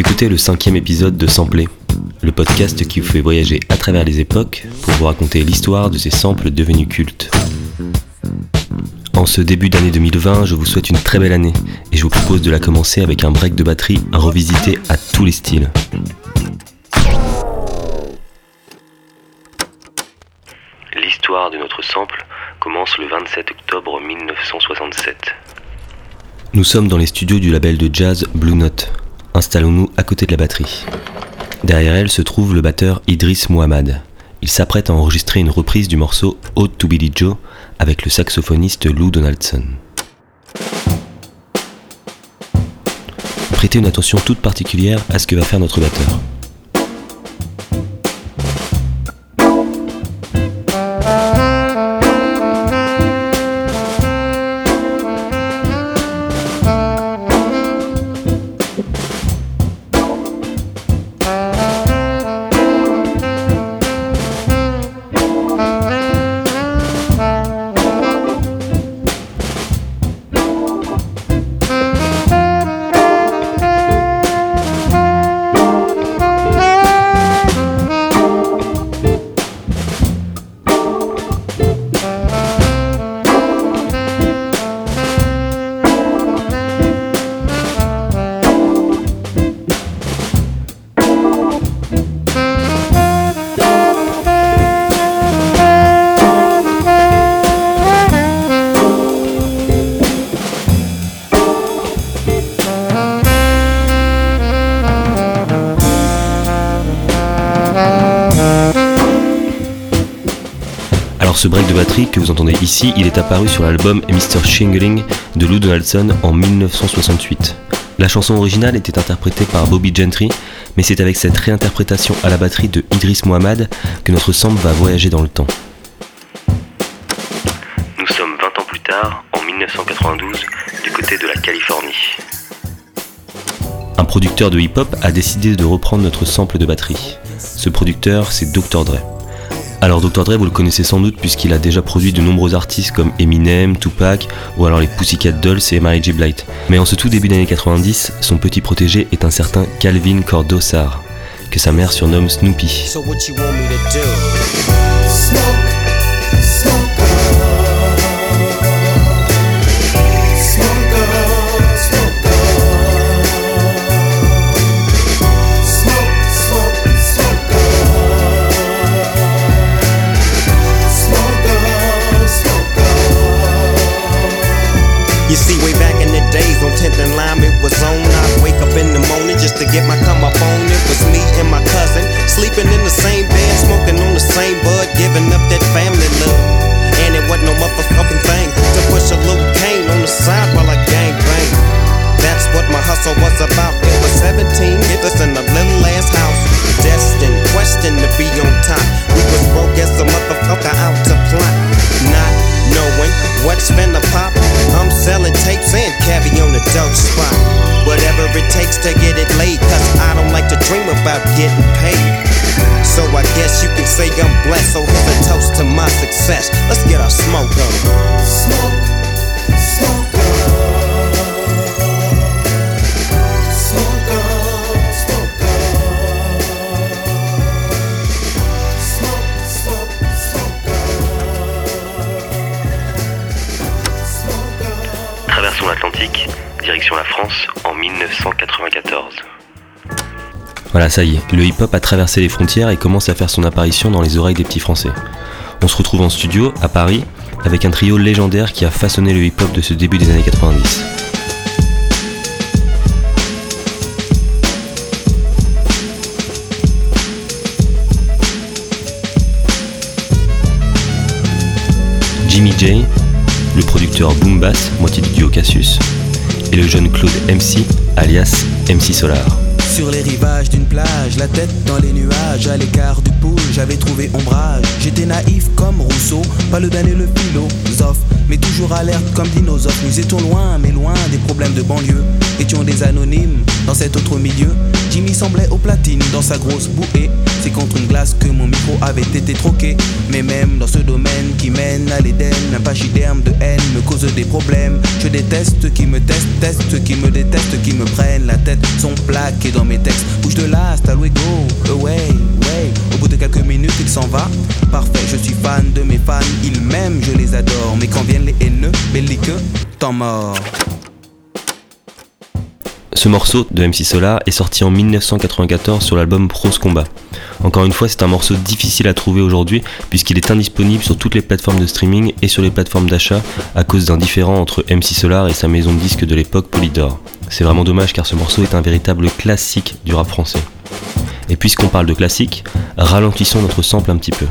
écoutez le cinquième épisode de Sampler, le podcast qui vous fait voyager à travers les époques pour vous raconter l'histoire de ces samples devenus cultes. En ce début d'année 2020, je vous souhaite une très belle année et je vous propose de la commencer avec un break de batterie revisité à tous les styles. L'histoire de notre sample commence le 27 octobre 1967. Nous sommes dans les studios du label de jazz Blue Note. Installons-nous à côté de la batterie. Derrière elle se trouve le batteur Idris Muhammad. Il s'apprête à enregistrer une reprise du morceau Ode to Billy Joe avec le saxophoniste Lou Donaldson. Prêtez une attention toute particulière à ce que va faire notre batteur. Ce break de batterie que vous entendez ici, il est apparu sur l'album Mr. Shingling de Lou Donaldson en 1968. La chanson originale était interprétée par Bobby Gentry, mais c'est avec cette réinterprétation à la batterie de Idris Mohamed que notre sample va voyager dans le temps. Nous sommes 20 ans plus tard, en 1992, du côté de la Californie. Un producteur de hip-hop a décidé de reprendre notre sample de batterie. Ce producteur, c'est Dr. Dre. Alors Dr Dre, vous le connaissez sans doute puisqu'il a déjà produit de nombreux artistes comme Eminem, Tupac ou alors les Pussycat Dolls et Mary J. Blight. Mais en ce tout début d'année 90, son petit protégé est un certain Calvin Cordossar, que sa mère surnomme Snoopy. tenth in line, it was on. I wake up in the morning just to get my company the dope spot. Whatever it takes to get it laid, cause I don't like to dream about getting paid. So I guess you can say I'm blessed. So here's a toast to my success. Let's get our smoke on. Smoke, smoke traversons l'Atlantique direction la France en 1994. Voilà, ça y est, le hip-hop a traversé les frontières et commence à faire son apparition dans les oreilles des petits Français. On se retrouve en studio, à Paris, avec un trio légendaire qui a façonné le hip-hop de ce début des années 90. Jimmy J, le producteur Boom Bass, moitié du duo Cassius, et le jeune Claude MC, alias MC Solar. Sur les rivages d'une plage, la tête dans les nuages, à l'écart du pool, j'avais trouvé ombrage. J'étais naïf comme Rousseau, pas le et le philosophe, mais toujours alerte comme dinosaure. Nous étions loin, mais loin des problèmes de banlieue. Étions des anonymes dans cet autre milieu. Jimmy semblait au platine dans sa grosse bouée. C'est contre avait été troqué. Mais même dans ce domaine qui mène à l'Éden, un pachyderme de haine me cause des problèmes. Je déteste qui me testent, teste qui me détestent, qui me prennent la tête, sont plaqués dans mes textes. Bouge de là, hasta luego, away, way. Au bout de quelques minutes, il s'en va. Parfait, je suis fan de mes fans, ils m'aiment, je les adore. Mais quand viennent les haineux, belliqueux, temps mort. Ce morceau de MC Solar est sorti en 1994 sur l'album Prose Combat. Encore une fois, c'est un morceau difficile à trouver aujourd'hui puisqu'il est indisponible sur toutes les plateformes de streaming et sur les plateformes d'achat à cause d'un différend entre MC Solar et sa maison de disques de l'époque Polydor. C'est vraiment dommage car ce morceau est un véritable classique du rap français. Et puisqu'on parle de classique, ralentissons notre sample un petit peu.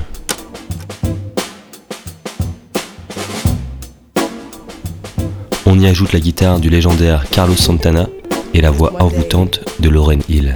On y ajoute la guitare du légendaire Carlos Santana et la voix envoûtante de Lauren Hill.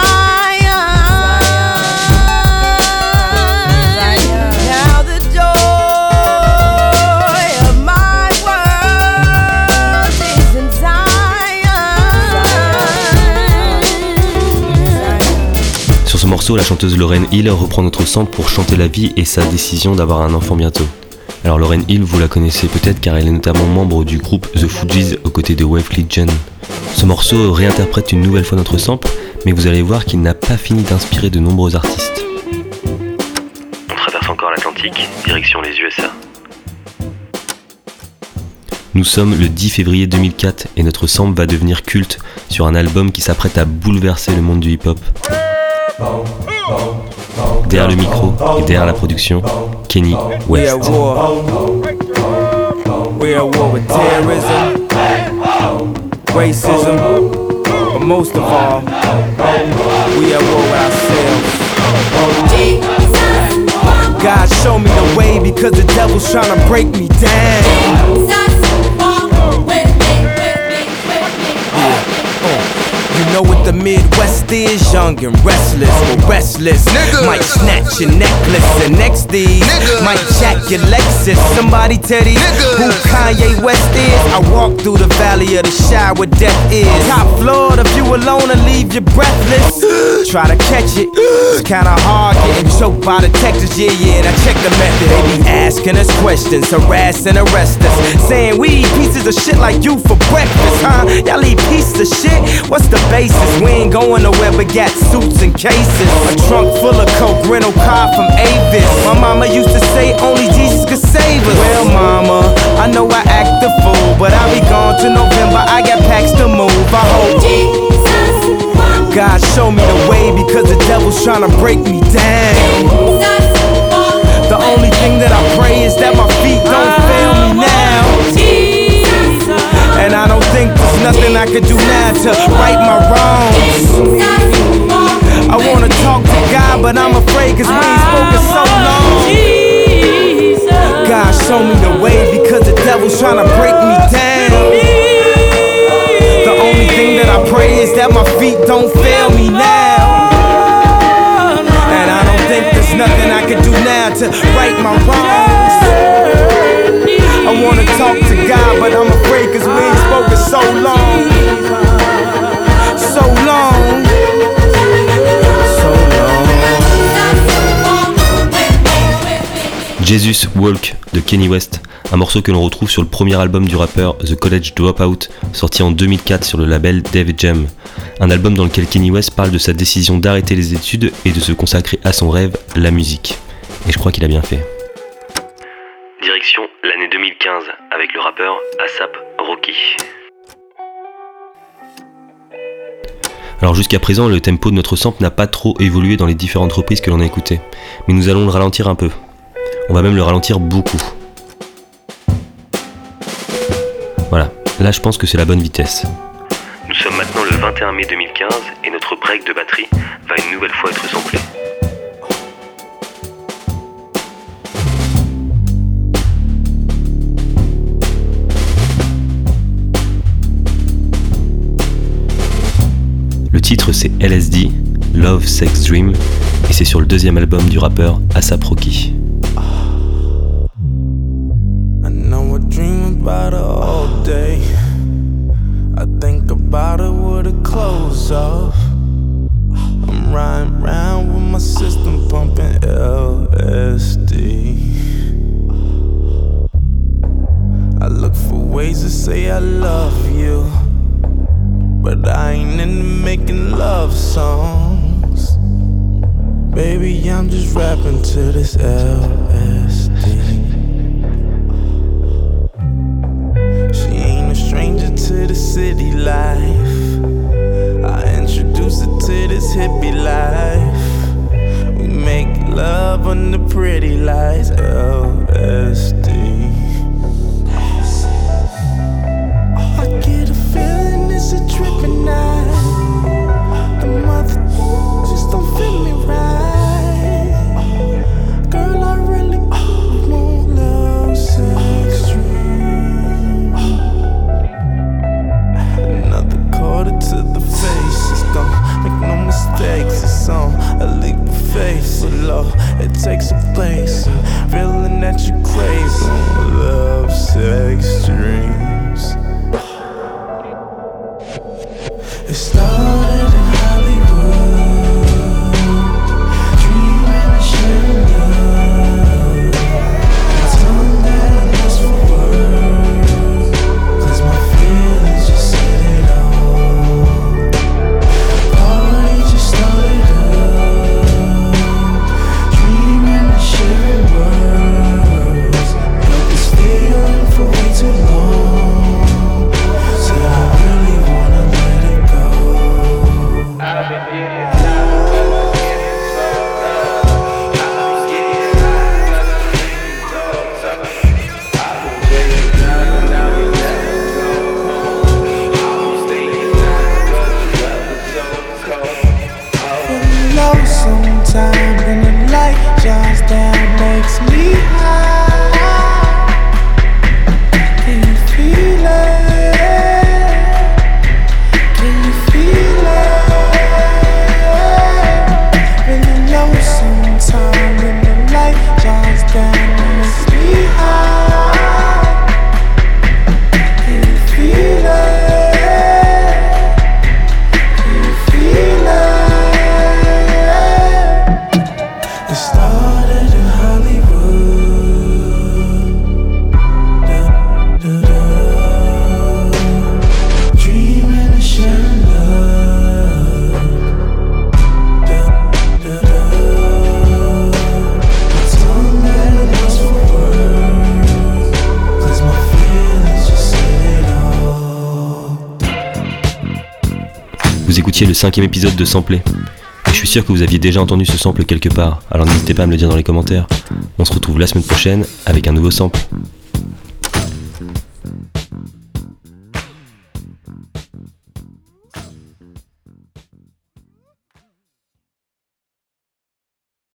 la chanteuse Lauren Hill reprend notre centre pour chanter la vie et sa décision d'avoir un enfant bientôt. Alors Lauren Hill, vous la connaissez peut-être car elle est notamment membre du groupe The Fugees aux côtés de Wave Legion. Ce morceau réinterprète une nouvelle fois notre sample, mais vous allez voir qu'il n'a pas fini d'inspirer de nombreux artistes. On traverse encore l'Atlantique, direction les USA. Nous sommes le 10 février 2004 et notre sample va devenir culte sur un album qui s'apprête à bouleverser le monde du hip-hop. Derrière le micro et derrière la production, Kenny West. We're at war with terrorism, racism, but most of all, we at war with ourselves. God show me the way because the devil's trying to break me down. Know what the Midwest is? Young and restless, but restless. Nigga. Might snatch your necklace and next thing might jack your Lexus. Somebody tell these who Kanye West is. I walk through the valley of the shadow where death is. Top floor, if you alone will leave you breathless. Try to catch it, it's kinda hard getting choked by detectives. Yeah, yeah, I check the method. They be asking us questions, harass and arrest us, saying we eat pieces of shit like you for breakfast, huh? Y'all eat pieces of shit. What's the base? We ain't going nowhere but got suits and cases. A trunk full of coke, rental car from Avis. My mama used to say only Jesus could save us. Well, mama, I know I act the fool, but I'll be gone to November. I got packs to move. I hope. Jesus. God show me the way because the devil's trying to break me down. The only thing that I pray is that my feet don't fail me now. And I don't think there's nothing I could do now to right my wrongs. I Jesus Walk de Kenny West, un morceau que l'on retrouve sur le premier album du rappeur The College Dropout, sorti en 2004 sur le label David Jam, un album dans lequel Kenny West parle de sa décision d'arrêter les études et de se consacrer à son rêve, la musique. Et je crois qu'il a bien fait. Direction l'année 2015 avec le rappeur ASAP Rocky. Alors jusqu'à présent, le tempo de notre sample n'a pas trop évolué dans les différentes reprises que l'on a écoutées, mais nous allons le ralentir un peu. On va même le ralentir beaucoup. Voilà, là je pense que c'est la bonne vitesse. Nous sommes maintenant le 21 mai 2015 et notre break de batterie va une nouvelle fois être samplé. Le titre c'est LSD, Love Sex Dream, et c'est sur le deuxième album du rappeur Asap Rocky. About her all day. I think about her with her clothes off. I'm riding around with my system pumping LSD. I look for ways to say I love you, but I ain't into making love songs. Baby, I'm just rapping to this LSD. To the city life. I introduce her to this hippie life. We make love under pretty lights, LSD. It takes a place. Feeling that you crave. Love, sex, dreams. Le cinquième épisode de Sampler. je suis sûr que vous aviez déjà entendu ce sample quelque part, alors n'hésitez pas à me le dire dans les commentaires. On se retrouve la semaine prochaine avec un nouveau sample.